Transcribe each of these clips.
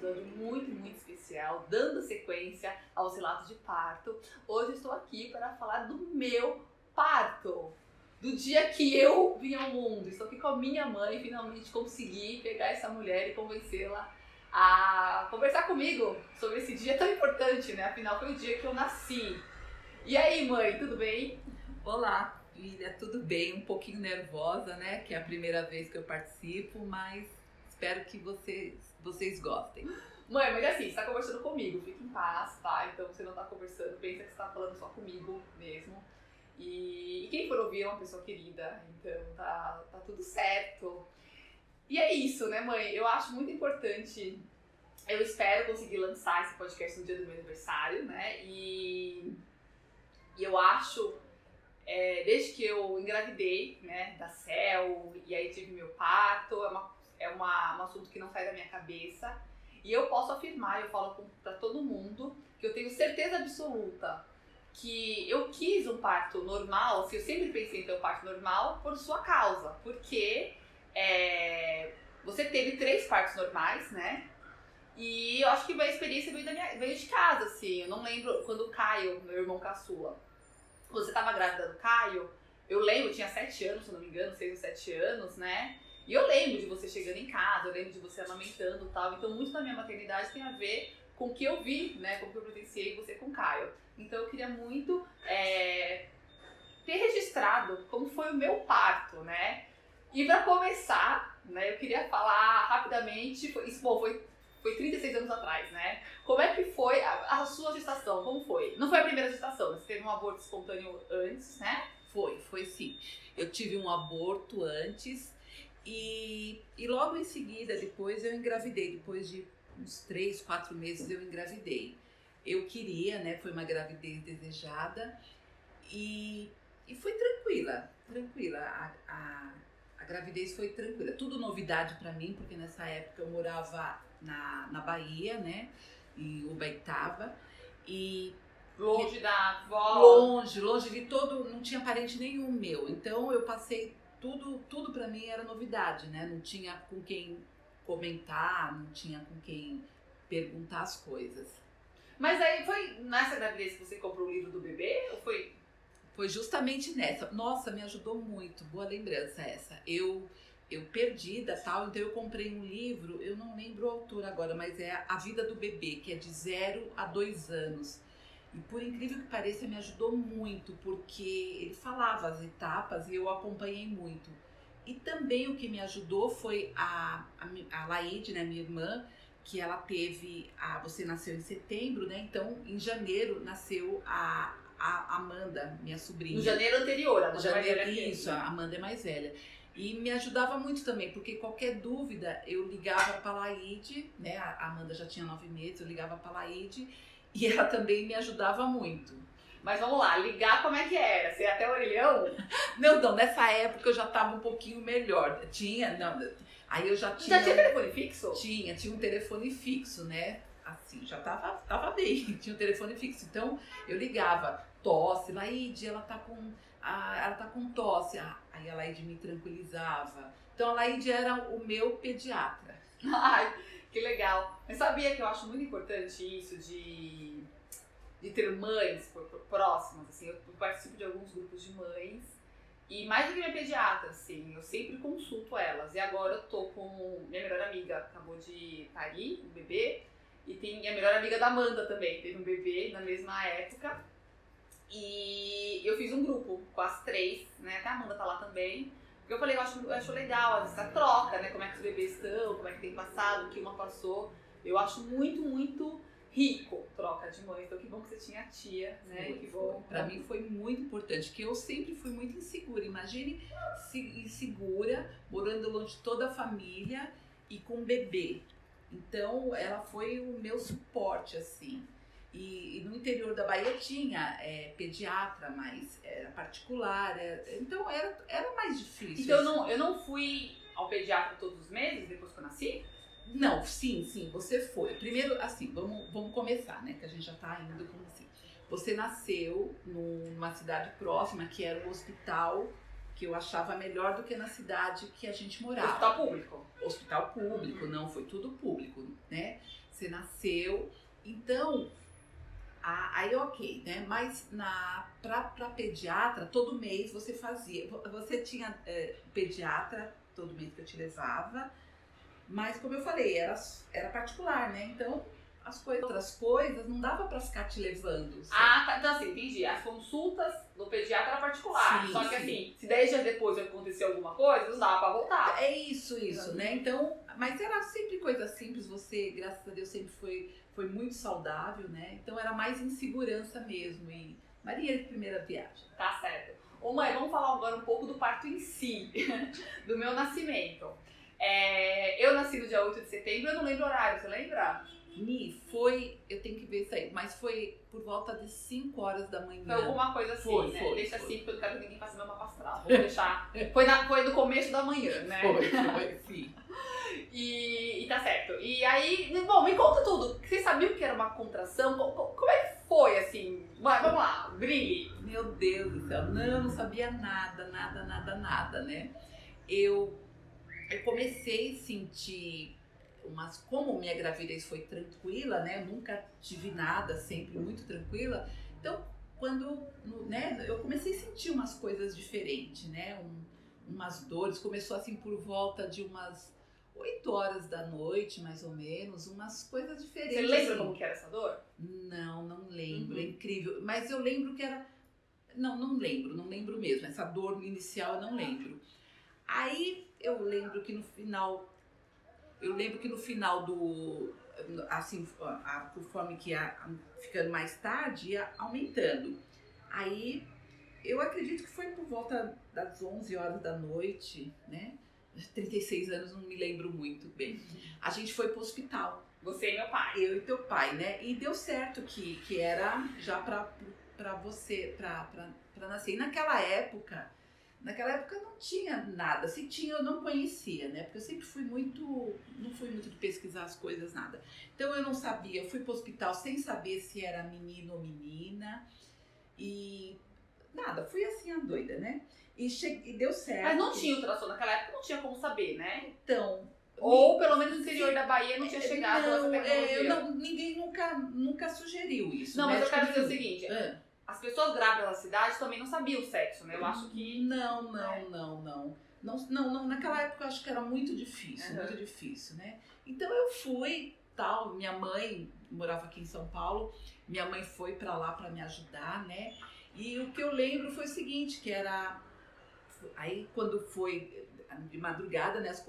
episódio muito, muito especial, dando sequência aos relatos de parto. Hoje estou aqui para falar do meu parto, do dia que eu vim ao mundo. Estou aqui com a minha mãe finalmente consegui pegar essa mulher e convencê-la a conversar comigo sobre esse dia tão importante, né? Afinal, foi o dia que eu nasci. E aí, mãe, tudo bem? Olá, filha, tudo bem? Um pouquinho nervosa, né? Que é a primeira vez que eu participo, mas espero que vocês, vocês gostem. Mãe, mas assim, você tá conversando comigo, fica em paz, tá? Então você não tá conversando, pensa que você tá falando só comigo mesmo. E, e quem for ouvir é uma pessoa querida, então tá, tá tudo certo. E é isso, né, mãe? Eu acho muito importante. Eu espero conseguir lançar esse podcast no dia do meu aniversário, né? E, e eu acho, é, desde que eu engravidei, né, da Cel, e aí tive meu parto, é, uma, é uma, um assunto que não sai da minha cabeça. E eu posso afirmar, eu falo para todo mundo, que eu tenho certeza absoluta que eu quis um parto normal, assim, eu sempre pensei em ter um parto normal por sua causa, porque é, você teve três partos normais, né? E eu acho que a experiência veio, minha, veio de casa, assim. Eu não lembro quando o Caio, meu irmão caçula, você tava grávida do Caio, eu lembro, eu tinha sete anos, se não me engano, seis ou sete anos, né? E eu lembro de você chegando em casa, eu lembro de você amamentando e tal. Então, muito da minha maternidade tem a ver com o que eu vi, né? Com o que eu presenciei você com o Caio. Então, eu queria muito é, ter registrado como foi o meu parto, né? E para começar, né, eu queria falar rapidamente, foi, isso bom, foi, foi 36 anos atrás, né? Como é que foi a, a sua gestação? Como foi? Não foi a primeira gestação, você teve um aborto espontâneo antes, né? Foi, foi sim. Eu tive um aborto antes e, e logo em seguida, depois eu engravidei. Depois de uns três, quatro meses eu engravidei. Eu queria, né? Foi uma gravidez desejada e, e foi tranquila, tranquila. A, a, a gravidez foi tranquila. Tudo novidade para mim, porque nessa época eu morava na, na Bahia, né? Em Ubaitaba. E Longe da avó. Longe, longe de todo, não tinha parente nenhum meu. Então eu passei tudo, tudo para mim era novidade, né? Não tinha com quem comentar, não tinha com quem perguntar as coisas. Mas aí foi nessa gravidez que você comprou o livro do bebê ou foi foi justamente nessa. Nossa, me ajudou muito. Boa lembrança essa. Eu eu perdida tal, então eu comprei um livro, eu não lembro o autor agora, mas é A Vida do Bebê, que é de 0 a 2 anos. E por incrível que pareça, me ajudou muito, porque ele falava as etapas e eu acompanhei muito. E também o que me ajudou foi a, a, a Laide, né, minha irmã, que ela teve. A, você nasceu em setembro, né? Então, em janeiro, nasceu a, a Amanda, minha sobrinha. No janeiro anterior, a Amanda janeiro. Isso, a Amanda é mais velha. E me ajudava muito também, porque qualquer dúvida eu ligava para a Laide, né? A Amanda já tinha nove meses, eu ligava para a Laide e ela também me ajudava muito. Mas vamos lá, ligar como é que era? Você ia até o orelhão? Não, não, nessa época eu já estava um pouquinho melhor. Tinha, não, aí eu já tinha. Já tinha telefone fixo? Tinha, tinha um telefone fixo, né? Assim, já tava, tava bem, tinha um telefone fixo. Então eu ligava, tosse, Laide, ela tá com. Ah, ela tá com tosse. Ah, aí a Laide me tranquilizava. Então a Laide era o meu pediatra. Ai, que legal. Mas sabia que eu acho muito importante isso de, de ter mães próximas, assim, eu participo de alguns grupos de mães e mais do que minha pediatra, assim, eu sempre consulto elas. E agora eu tô com minha melhor amiga, acabou de parir um bebê, e tem a melhor amiga da Amanda também, teve um bebê na mesma época. E eu fiz um grupo com as três, né? Até a Amanda tá lá também. Eu falei, eu acho, eu acho legal essa troca, né? Como é que os bebês estão, como é que tem passado, o que uma passou. Eu acho muito, muito rico troca de mãe. Então que bom que você tinha a tia, né? Foi, que bom. Para mim foi muito importante, que eu sempre fui muito insegura. Imagine se insegura, morando longe de toda a família e com um bebê. Então ela foi o meu suporte, assim. E, e, no interior da Bahia tinha é, pediatra, mas era particular, era, então era, era mais difícil. Então eu não, eu não fui ao pediatra todos os meses depois que eu nasci? Não, sim, sim, você foi. Primeiro, assim, vamos, vamos começar, né? Que a gente já tá indo como assim. Você nasceu numa cidade próxima, que era o hospital que eu achava melhor do que na cidade que a gente morava. Hospital público. Hospital público, não, foi tudo público, né? você nasceu. Então, a- aí ok, né? Mas na pra, pra pediatra, todo mês você fazia. vo- Você tinha é, pediatra todo mês que eu te levava. Mas como eu falei, era, era particular, né? Então, as coisas, outras coisas, não dava pra ficar te levando. sabe? Ah, tá. Então, assim, entendi. As consultas do pediatra era particular. Sim, Só que, sim. assim, se 10 dias depois aconteceu alguma coisa, não dava pra voltar. É isso, isso, né? Então, mas era sempre coisa simples. Você, graças a Deus, sempre foi, foi muito saudável, né? Então era mais insegurança mesmo. E Maria de primeira viagem. Tá certo. Ô mãe, vamos falar agora um pouco do parto em si, do meu nascimento. É, eu nasci no dia 8 de setembro, eu não lembro o horário, você lembra? Ni, foi, eu tenho que ver isso aí, mas foi por volta de 5 horas da manhã. Foi alguma coisa assim, Foi, né? foi, Deixa foi. assim, porque eu não quero que ninguém faça meu mapa astral. Vou deixar. Foi, na, foi no começo da manhã, né? Foi, foi, sim. E, e tá certo. E aí, bom, me conta tudo. Vocês sabiam que era uma contração? Co- co- Como é que foi, assim? Vai, vamos lá, brilhe. Meu Deus do céu, não, não sabia nada, nada, nada, nada, né? Eu, eu comecei a sentir umas. Como minha gravidez foi tranquila, né? Eu nunca tive nada, sempre muito tranquila. Então, quando né, eu comecei a sentir umas coisas diferentes, né? Um- umas dores, começou assim por volta de umas 8 horas da noite, mais ou menos, umas coisas diferentes. Você lembra assim. como que era essa dor? Não, não lembro, Uhum. é incrível. Mas eu lembro que era. Não, não lembro, não lembro mesmo. Essa dor inicial eu não lembro. Aí eu lembro que no final. Eu lembro que no final do. Assim, a- conforme que ia ficando mais tarde, ia aumentando. Aí eu acredito que foi por volta das 11 horas da noite, né? 36 anos, não me lembro muito bem. A gente foi pro hospital Você e meu pai. eu e teu pai, né? E deu certo que, que era já pra, pra você, pra, pra, pra nascer. E naquela época, naquela época não tinha nada. Se tinha, eu não conhecia, né? Porque eu sempre fui muito, não fui muito de pesquisar as coisas, nada. Então eu não sabia, eu fui pro hospital sem saber se era menino ou menina. E nada, fui assim a doida, né? E, che... e deu certo. Mas não tinha ultrassom naquela época, não tinha como saber, né? Então, Ou pelo menos no interior da Bahia não tinha chegado essa não, tecnologia. é, não, ninguém nunca, nunca sugeriu isso. Não, mas eu quero dizer o seguinte: Ah, as pessoas grávidas da cidade também não sabiam o sexo, né? Eu acho que. Não, não, É. não, não. Não, não, não. Naquela época eu acho que era muito difícil, Aham. muito difícil, né? Então eu fui, tal, minha mãe morava aqui em São Paulo, minha mãe foi pra lá pra me ajudar, né? E o que eu lembro foi o seguinte, que era aí quando foi de madrugada, né, as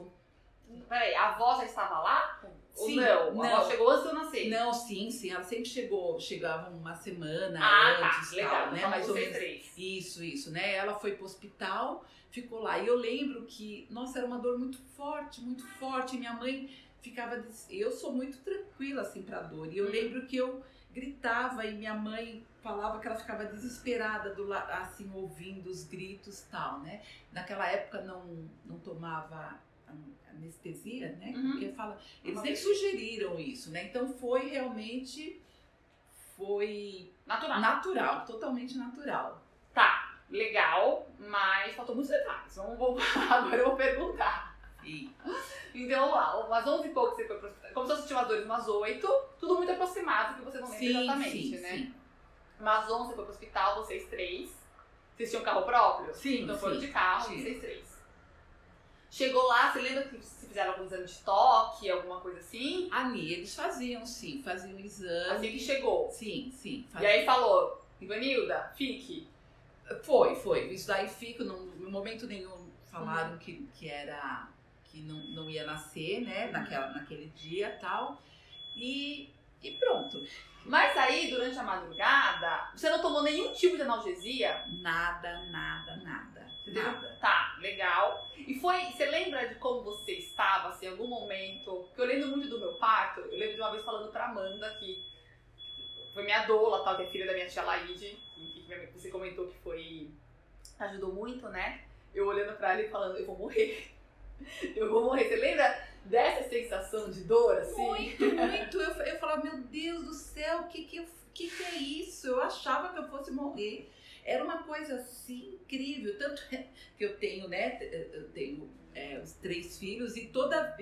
Peraí, a avó já estava lá? Ou Sim, não? A avó não. chegou antes de eu nascer. Não, sim, sim, ela sempre chegou, chegava uma semana ah, antes, tá. Legal. tal, né? Então, Mais ou menos três. Isso, isso, né? Ela foi pro hospital, ficou lá. E eu lembro que, nossa, era uma dor muito forte, muito forte. E minha mãe ficava. Eu sou muito tranquila, assim, pra dor. E eu Uhum. lembro que eu gritava e minha mãe falava que ela ficava desesperada, do assim, ouvindo os gritos e tal, né? Naquela época não, não tomava anestesia, né? Uhum. Porque fala. Eles nem sugeriram isso, né? Então foi realmente. Foi Natural. natural, totalmente natural. Tá, legal, mas faltou muitos detalhes. Vamos voltar. Agora eu vou perguntar. E Então, lá, umas 11 e pouco você foi pro hospital. Como se fosse tinha dores, umas 8, tudo muito aproximado, que você não lembra exatamente, sim, né? sim. Umas 11 você foi pro hospital, vocês três. Vocês tinham carro próprio? Sim, Então foram sim. de carro, Sim. vocês três. Chegou lá, você lembra que se fizeram algum exame de toque, alguma coisa assim? Ali, eles faziam, sim, faziam exame. Assim que chegou. Sim, sim. E faziam. aí falou, Ivanilda, fique. Foi, foi. Isso daí fica, não, no momento nenhum falaram que, que era que não, não ia nascer, né? Naquela, naquele dia e tal. E, e pronto. Mas aí, durante a madrugada, você não tomou nenhum tipo de analgesia? Nada, nada, nada. Nada. Tá, legal. E foi, você lembra de como você estava, assim, em algum momento? Porque eu lembro muito do meu parto, eu lembro de uma vez falando pra Amanda que foi minha doula, tal, que é filha da minha tia Laide, que, que você comentou que foi. ajudou muito, né? Eu olhando pra ela e falando, eu vou morrer. Eu vou morrer. Você lembra dessa sensação de dor, assim? Muito, muito. Eu, eu falava, meu Deus do céu, o que que, que que é isso? Eu achava que eu fosse morrer. Era uma coisa assim incrível. Tanto é que eu tenho, né? Eu tenho é, os três filhos e toda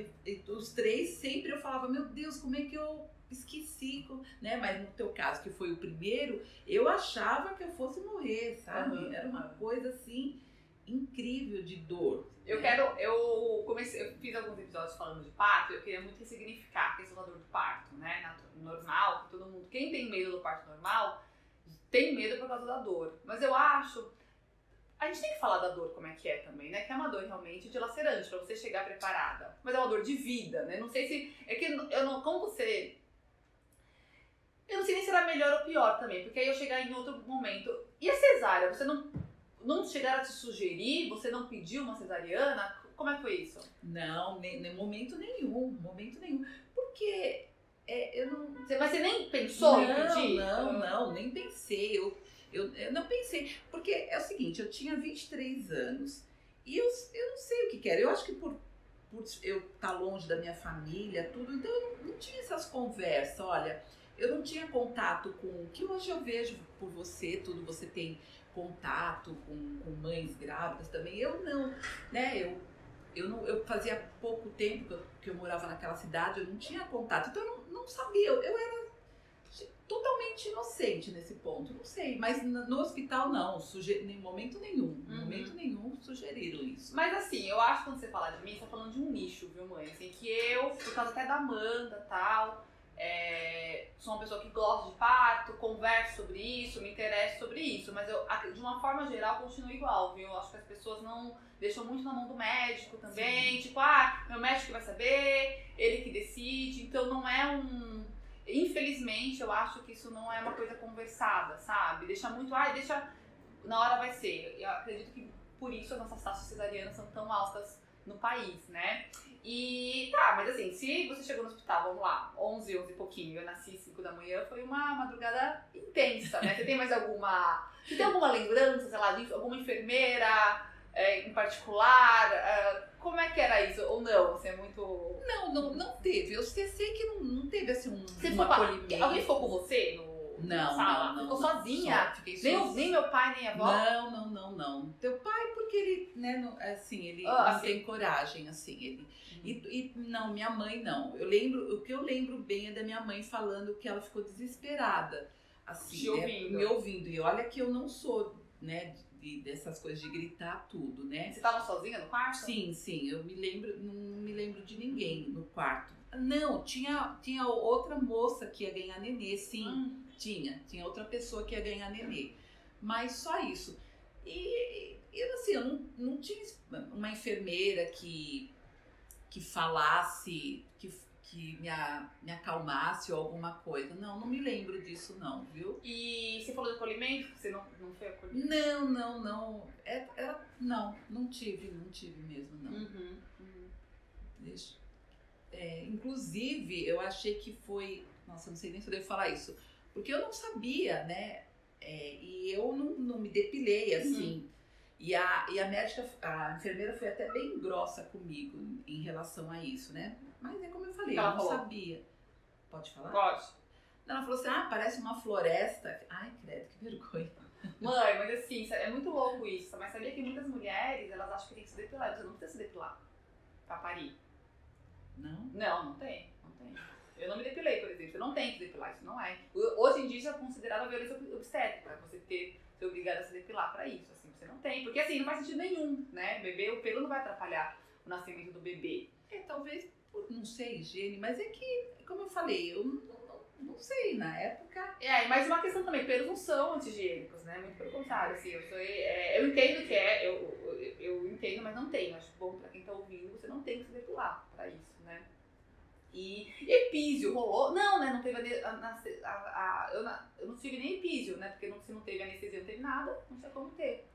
os três sempre eu falava, meu Deus, como é que eu esqueci, né? Mas no teu caso, que foi o primeiro, eu achava que eu fosse morrer, sabe? Uhum. Era uma coisa assim incrível de dor. Eu né? quero, eu comecei, eu fiz alguns episódios falando de parto, eu queria muito ressignificar a questão da dor do parto, né? Normal, todo mundo, quem tem medo do parto normal, tem medo por causa da dor. Mas eu acho, a gente tem que falar da dor como é que é também, né? Que é uma dor realmente dilacerante, pra você chegar preparada. Mas é uma dor de vida, né? Não sei se, é que eu não, como você... Eu não sei nem se era melhor ou pior também, porque aí eu chegar em outro momento. E a cesárea, você não, não chegaram a te sugerir? Você não pediu uma cesariana? Como é que foi isso? Não, nem, nem momento nenhum, momento nenhum. Porque é, eu não. Você, mas você nem pensou não, em pedir? Não, não, nem pensei. Eu, eu, eu não pensei. Porque é o seguinte, eu tinha 23 anos e eu, eu não sei o que quero. Eu acho que por, por eu estar longe da minha família, tudo, então eu não, não tinha essas conversas. Olha, eu não tinha contato com. Que hoje eu vejo por você, tudo você tem contato com, com mães grávidas também. Eu não, né? Eu, eu, não, eu fazia pouco tempo que eu, que morava naquela cidade, eu não tinha contato, então eu não sabia. Eu, era totalmente inocente nesse ponto, não sei. Mas no hospital não, em momento nenhum, em Uhum. momento nenhum sugeriram isso. Mas assim, eu acho que quando você fala de mim, você tá falando de um nicho, viu, mãe? Assim, que eu, por causa até da Amanda e tal, é, sou uma pessoa que gosta de parto, converso sobre isso, me interesso sobre isso, mas eu, de uma forma geral, continuo igual, viu? Eu acho que as pessoas não deixam muito na mão do médico também, tipo, ah, meu médico vai saber, ele que decide, então não é um. Infelizmente, eu acho que isso não é uma coisa conversada, sabe? Deixa muito, ah, deixa. Na hora vai ser. Eu acredito que por isso as nossas taxas cesarianas são tão altas no país, né? E tá, mas assim, se você chegou no hospital, vamos lá, 11, 11 e pouquinho, eu nasci 5 da manhã, foi uma madrugada intensa, né? Você tem mais alguma. Você tem alguma lembrança, sei lá, de alguma enfermeira é, em particular? É, como é que era isso? Ou não? Você é muito. Não, não, não teve. Eu sei, sei que não, não teve assim um, Você um ficou. Alguém ficou com você no, na Não, sala? não, não. Ficou não. sozinha? Só, fiquei Nem, o- sozinha. nem meu pai, nem a avó? Não, não, não, não. Teu pai, porque ele, né, não- assim, ele não assim. tem coragem, assim, ele. E, e não, minha mãe não. Eu lembro, o que eu lembro bem é da minha mãe falando que ela ficou desesperada, assim, né, ouvindo. me ouvindo. E olha que eu não sou, né, de- dessas coisas de gritar tudo, né? Você tava sozinha no quarto? Sim, sim, eu me lembro, não me lembro de ninguém no quarto. Não, tinha, tinha outra moça que ia ganhar nenê, sim. Hum. Tinha, tinha outra pessoa que ia ganhar nenê. Mas só isso. E, e assim, eu não, não tinha uma enfermeira que, que falasse, que, que me, a- me acalmasse ou alguma coisa. Não, não me lembro disso não, viu? E você falou de acolhimento? Você não, não foi acolhido? Não, não, não. É- Era, não, não tive, não tive mesmo, não. Uhum, uhum. Deixa. É, inclusive, eu achei que foi. Nossa, não sei nem se eu devo falar isso. Porque eu não sabia, né? É, e eu não, não me depilei assim. E, a, e a médica, a enfermeira foi até bem grossa comigo em relação a isso, né? Mas é como eu falei, ela eu não falou? sabia. Pode falar? Pode. Ela falou assim: ah, parece uma floresta. Ai, credo, que vergonha. Mãe, mas assim, é muito louco isso. Mas sabia que muitas mulheres, elas acham que tem que se depilar. Você não precisa se depilar pra parir. Não? Não, não tem. Não tem. Eu não me depilei, por exemplo. Você não tem que depilar, isso não é. Hoje em dia já é considerado violência ob- obstétrica. Você ter, ser obrigada a se depilar pra isso. Assim, você não tem. Porque assim, não faz sentido nenhum, né? Bebê, o pelo não vai atrapalhar o nascimento do bebê. É, talvez por, não sei, higiene, mas é que, como eu falei, eu não, não, não sei, na época. É, e mais uma questão também, pelos não são anti-higiênicos, né? Muito pelo contrário, assim, eu, sou, é, eu entendo que é, eu, eu, eu entendo, mas não tenho. Acho bom pra quem tá ouvindo, você não tem que se depilar pra isso, né? E epísio rolou? Não, né? Não teve ane- a, a, a- eu, na- eu não tive nem epísio, né? Porque não, se não teve anestesia, não teve nada, não tinha como ter.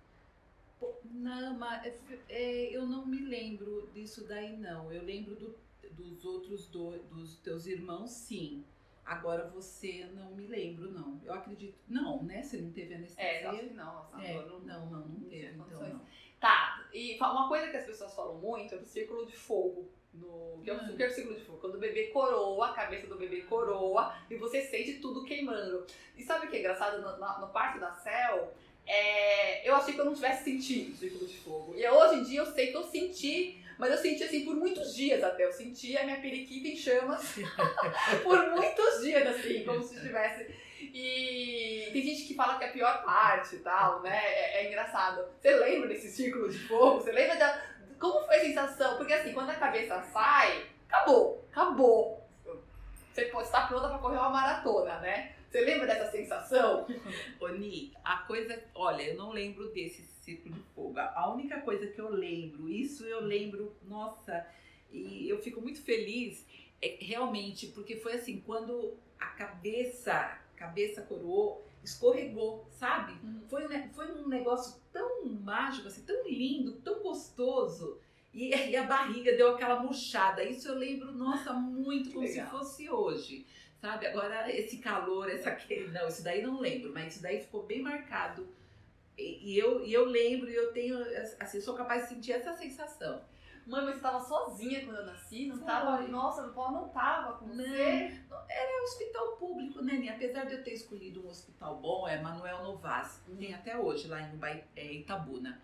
Não, mas é, é, eu não me lembro disso daí, não. Eu lembro do- dos outros dois, dos teus irmãos, sim. Agora você não me lembro, não. Eu acredito. Não, né? Você não teve anestesia? É, eu acho que não, nossa, É, não, não, não, não teve, então não. Tá, e uma coisa que as pessoas falam muito é do círculo de fogo. No, que é o, que é o círculo de fogo? Quando o bebê coroa, a cabeça do bebê coroa e você sente tudo queimando. E sabe o que é engraçado? No, na- no parto da Cel, é, eu achei que eu não tivesse sentido o círculo de fogo. E hoje em dia eu sei que eu senti Mas eu senti assim por muitos dias até. Eu senti a minha periquita em chamas por muitos dias, assim, como se estivesse. E tem gente que fala que é a pior parte e tal, né? É, é engraçado. Você lembra desse círculo de fogo? Você lembra da. Como foi a sensação? Porque assim, quando a cabeça sai, acabou, acabou. Você estar pronta para correr uma maratona, né? Você lembra dessa sensação? Oni, a coisa. Olha, eu não lembro desse círculo de fogo. A única coisa que eu lembro, isso eu lembro, nossa, e eu fico muito feliz, é, realmente, porque foi assim, quando a cabeça, cabeça coroou, escorregou, sabe? Uhum. Foi, foi um negócio tão mágico, assim, tão lindo, tão gostoso. E, e, a barriga deu aquela murchada. Isso eu lembro, nossa, muito como se fosse hoje. Sabe? Agora, esse calor, essa aquele. Não, isso daí não lembro, mas isso daí ficou bem marcado. E, e eu, e eu lembro, e eu tenho, assim, sou capaz de sentir essa sensação. Mãe, mas você estava sozinha quando eu nasci? Não estava? Nossa, o Paulo não estava com não, você? Era hospital público, né, Apesar de eu ter escolhido um hospital bom, é Manuel Novas, uhum. tem até hoje lá em é, Itabuna.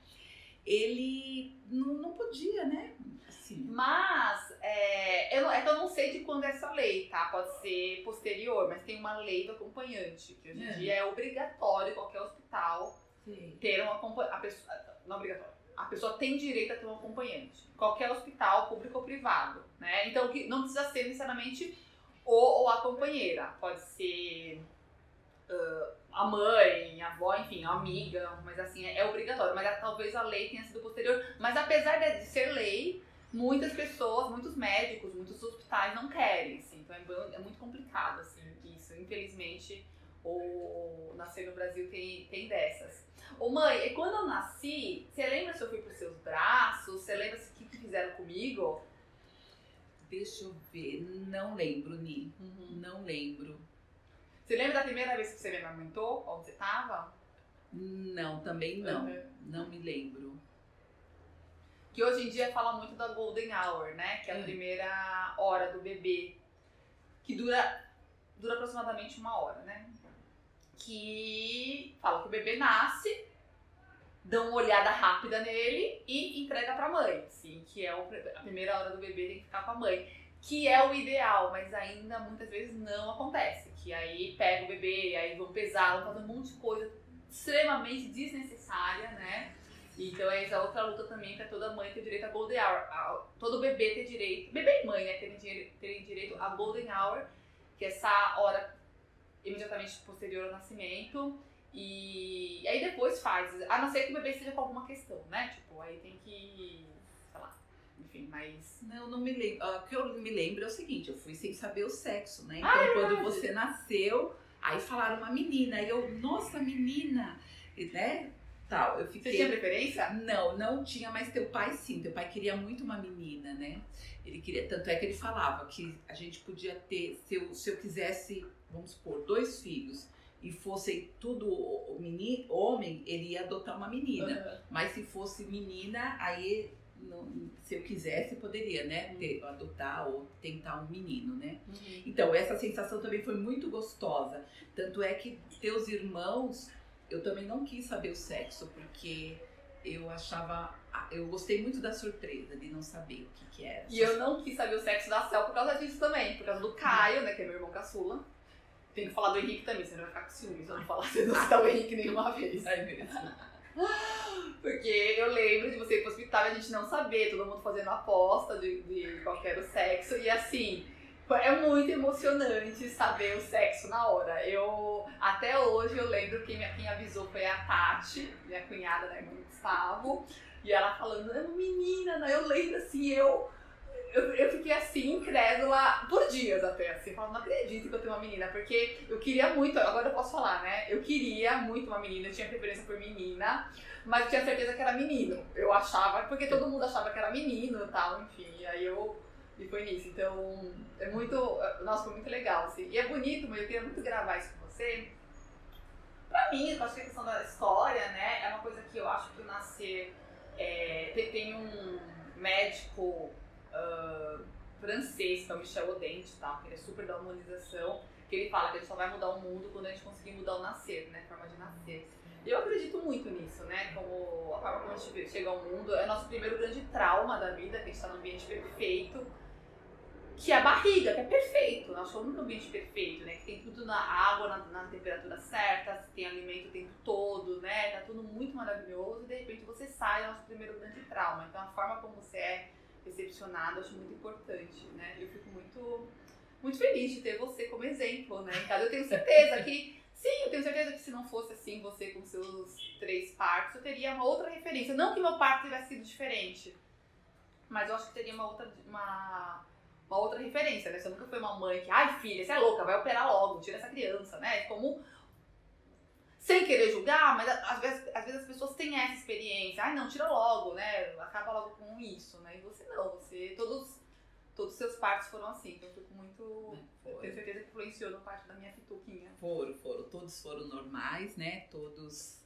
Ele não, não podia, né? Assim. Mas, é, eu, é que eu não sei de quando é essa lei, tá? Pode ser posterior, mas tem uma lei do acompanhante, que hoje em é. dia é obrigatório qualquer hospital Sim. ter um acompanhante. Não é obrigatório. A pessoa tem direito a ter um acompanhante. Qualquer hospital, público ou privado. Né? Então, não precisa ser necessariamente o ou a companheira. Pode ser uh, a mãe, a avó, enfim, a amiga, mas assim, é, é obrigatório. Mas talvez a lei tenha sido posterior. Mas apesar de ser lei, muitas pessoas, muitos médicos, muitos hospitais não querem. Assim, então é, é muito complicado assim, isso. Infelizmente, o nascer no Brasil tem, tem dessas. Ô mãe, e quando eu nasci, você lembra se eu fui pros seus braços? Você lembra o que, que fizeram comigo? Deixa eu ver, não lembro, Ni. Uhum. Não lembro. Você lembra da primeira vez que você me amamentou? Onde você tava? Não, também não. Uhum. Não me lembro. Que hoje em dia fala muito da Golden Hour, né? Que é a uhum. primeira hora do bebê. Que dura, dura aproximadamente uma hora, né? Que fala que o bebê nasce dão uma olhada rápida nele e entrega pra mãe, assim, que é o, a primeira hora do bebê tem que ficar com a mãe. Que é o ideal, mas ainda muitas vezes não acontece. Que aí pega o bebê, aí vão pesar, vão fazer um monte de coisa extremamente desnecessária, né? Então é essa outra luta também para toda mãe ter direito a Golden Hour. todo bebê ter direito, bebê e mãe, né, terem, terem direito a Golden Hour, que é essa hora imediatamente posterior ao nascimento e aí depois faz, a não ser que o bebê esteja com alguma questão, né? Tipo, aí tem que, sei lá, enfim, mas... Não, não me lembro. O que eu me lembro é o seguinte, eu fui sem saber o sexo, né? Então ah, quando você nasceu, aí falaram uma menina, aí eu, nossa, menina, né? Tal, eu fiquei... Você tinha preferência? Não, não tinha, mas teu pai sim, teu pai queria muito uma menina, né? Ele queria, tanto é que ele falava que a gente podia ter, se eu, se eu quisesse, vamos supor, dois filhos, e fosse tudo menino, homem, ele ia adotar uma menina. Uhum. Mas se fosse menina, aí não, se eu quisesse, poderia, né? Ter, adotar ou tentar um menino, né? Uhum. Então, essa sensação também foi muito gostosa. Tanto é que teus irmãos, eu também não quis saber o sexo, porque eu achava. Eu gostei muito da surpresa de não saber o que, que era. E eu não quis saber o sexo da Cel por causa disso também, por causa do Caio, né? Que é meu irmão caçula. Tem que falar do Henrique também, você não vai ficar com ciúmes eu não falar, você não citar o Henrique nenhuma vez. Ai, mesmo. Porque eu lembro de você ir pro hospital e a gente não saber, todo mundo fazendo aposta de, de qual era o sexo. E assim, é muito emocionante saber o sexo na hora. Eu, até hoje, eu lembro que quem avisou foi a Tati, minha cunhada, né, irmã Gustavo. E ela falando, é uma menina, né? Eu lembro assim, eu eu, eu fiquei assim, incrédula, por dias até, assim, falando, não acredito que eu tenho uma menina, porque eu queria muito, agora eu posso falar, né? Eu queria muito uma menina, eu tinha preferência por menina, mas tinha certeza que era menino. Eu achava, porque todo mundo achava que era menino e tal, enfim, aí eu. E foi nisso. Então, é muito. Nossa, foi muito legal, assim. E é bonito, mas eu queria muito gravar isso com você. Pra mim, eu acho que a questão da história, né, é uma coisa que eu acho que o nascer. É, tem um médico uh, francês, que é o Michel Odente, tá? que ele é super da humanização, que ele fala que a gente só vai mudar o mundo quando a gente conseguir mudar o nascer, né? A forma de nascer. Eu acredito muito nisso, né? Como a forma como a gente chega ao mundo é nosso primeiro grande trauma da vida, que a gente está num ambiente perfeito, que é a barriga, que é perfeito. Nós somos um ambiente perfeito, né? Que tem tudo na água, na, na, temperatura certa, tem alimento o tempo todo, né? Tá tudo muito maravilhoso e de repente você sai, é nosso primeiro grande trauma. Então a forma como você é recepcionado acho muito importante, né? Eu fico muito, muito feliz de ter você como exemplo, né? Então eu tenho certeza que Sim, eu tenho certeza que se não fosse assim, você com seus três partos, eu teria uma outra referência. Não que meu parto tivesse sido diferente, mas eu acho que teria uma outra, uma, uma outra referência, né? Você nunca foi uma mãe que, ai filha, você é louca, vai operar logo, tira essa criança, né? Como sem querer julgar, mas às vezes, às vezes as pessoas têm essa experiência. Ai, não, tira logo, né? Acaba logo com isso, né? E você não, você, todos, todos os seus partos foram assim. Então eu fico muito. É, tenho certeza que influenciou no parte da minha fituquinha. Foram, foram. Todos foram normais, né? Todos.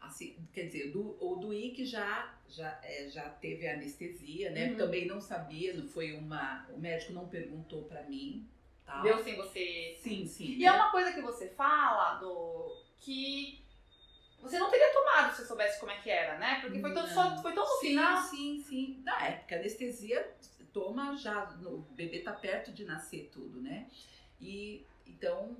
Assim, quer dizer, do, o do IC já, já, é, já teve anestesia, né? Uhum. Também não sabia, não foi uma. O médico não perguntou para mim. Tá? Deu sem você. Sim, sim. E é uma coisa que você fala do que você não teria tomado se soubesse como é que era, né? Porque foi, todo, só, foi tão no sim, final. Sim, sim. Na época, anestesia toma já, o bebê tá perto de nascer tudo, né? E então,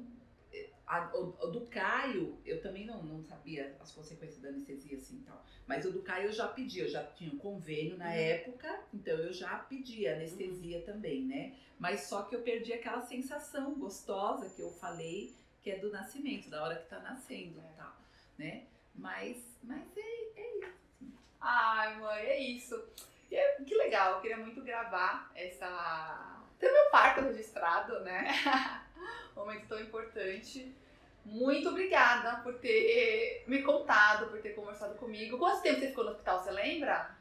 a, o, do Caio, eu também não, não sabia as consequências da anestesia assim tal. Mas o do Caio eu já pedi, eu já tinha um convênio na uhum. época, então eu já pedi anestesia uhum. também, né? Mas só que eu perdi aquela sensação gostosa que eu falei que é do nascimento, da hora que tá nascendo e tal, né? Mas, mas é, é isso. Assim. Ai, mãe, é isso. Que, é, que legal, eu queria muito gravar essa. Ter meu parto registrado, né? um momento tão importante. Muito obrigada por ter me contado, por ter conversado comigo. Quanto tempo você ficou no hospital, você lembra?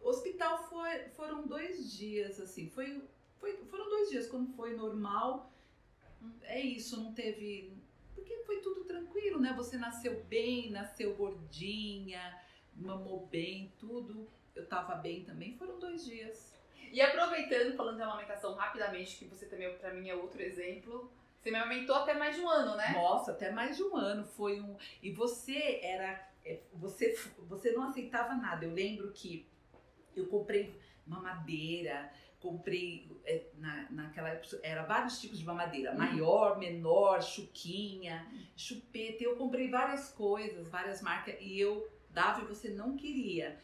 O hospital foi, foram dois dias, assim. Foi, foi, foram dois dias, quando foi normal. É isso, não teve porque foi tudo tranquilo, né? Você nasceu bem, nasceu gordinha, mamou bem, tudo. Eu tava bem também, foram dois dias. E aproveitando, falando de amamentação rapidamente, que você também, para mim, é outro exemplo. Você me amamentou até mais de um ano, né? Nossa, até mais de um ano. Foi um. E você era. É, você, você não aceitava nada. Eu lembro que eu comprei mamadeira, comprei é, na, naquela época era vários tipos de mamadeira, maior, menor, chuquinha, chupeta. Eu comprei várias coisas, várias marcas e eu dava e você não queria.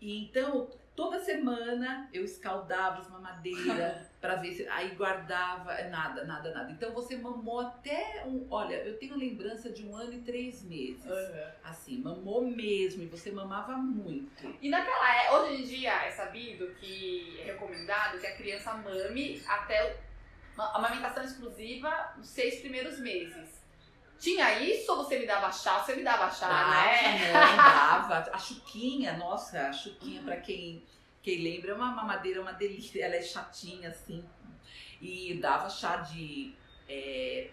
E então toda semana eu escaldava as mamadeiras para ver se aí guardava é, nada, nada, nada. Então você mamou até um, olha, eu tenho lembrança de um ano e três meses, uhum. assim, mamou mesmo e você mamava muito. E naquela é, hoje em dia é sabido que é recomendado que a criança mame até a amamentação exclusiva nos seis primeiros meses. Tinha isso ou você me dava chá? Você me dava chá, dava, né? Não, dava. A chuquinha, nossa, a chuquinha, pra quem, quem lembra, é uma mamadeira, uma delícia. Ela é chatinha, assim. E dava chá de é,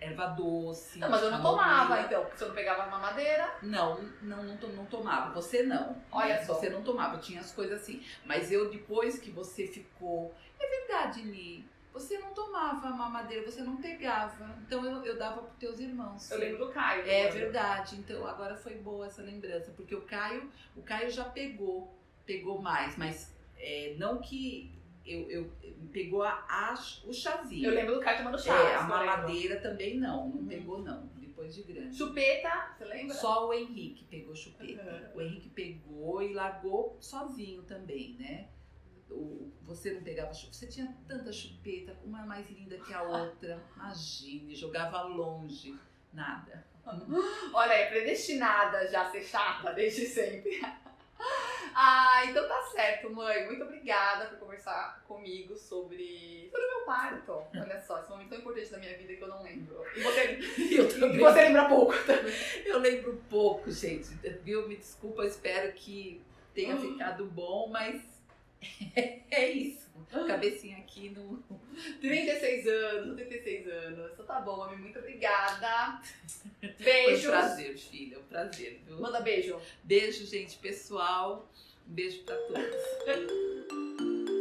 erva doce. Não, mas eu não tomava, então, porque você não pegava a mamadeira. Não, não, não, não tomava. Você não. Olha só. Você não tomava, tinha as coisas assim. Mas eu, depois que você ficou. É verdade, Ni você não tomava mamadeira, você não pegava. Então eu, eu dava para teus irmãos. Eu lembro do Caio. É agora. verdade. Então agora foi boa essa lembrança, porque o Caio, o Caio já pegou, pegou mais, mas é, não que eu, eu pegou a, a, o chazinho. Eu lembro do Caio tomando chá. É, a mamadeira também não, não uhum. pegou não, depois de grande. Chupeta, você lembra? Só o Henrique pegou chupeta. Uhum. O Henrique pegou e largou sozinho também, né? o, você não pegava chupeta, você tinha tanta chupeta, uma mais linda que a outra. Imagine, jogava longe, nada. Olha, é predestinada já a ser chata desde sempre. Ah, então tá certo, mãe. Muito obrigada por conversar comigo sobre, sobre o meu parto. Olha só, esse momento tão importante da minha vida que eu não lembro. E você, eu e você lembra pouco também. Eu lembro pouco, gente. Viu? Me desculpa, espero que tenha hum. ficado bom, mas é isso. Cabecinha aqui no. 36 anos, 36 anos. Então tá bom, mami. Muito obrigada. Beijo. Foi um prazer, filha. É um prazer, viu? Manda beijo. Beijo, gente, pessoal. Um beijo pra todos.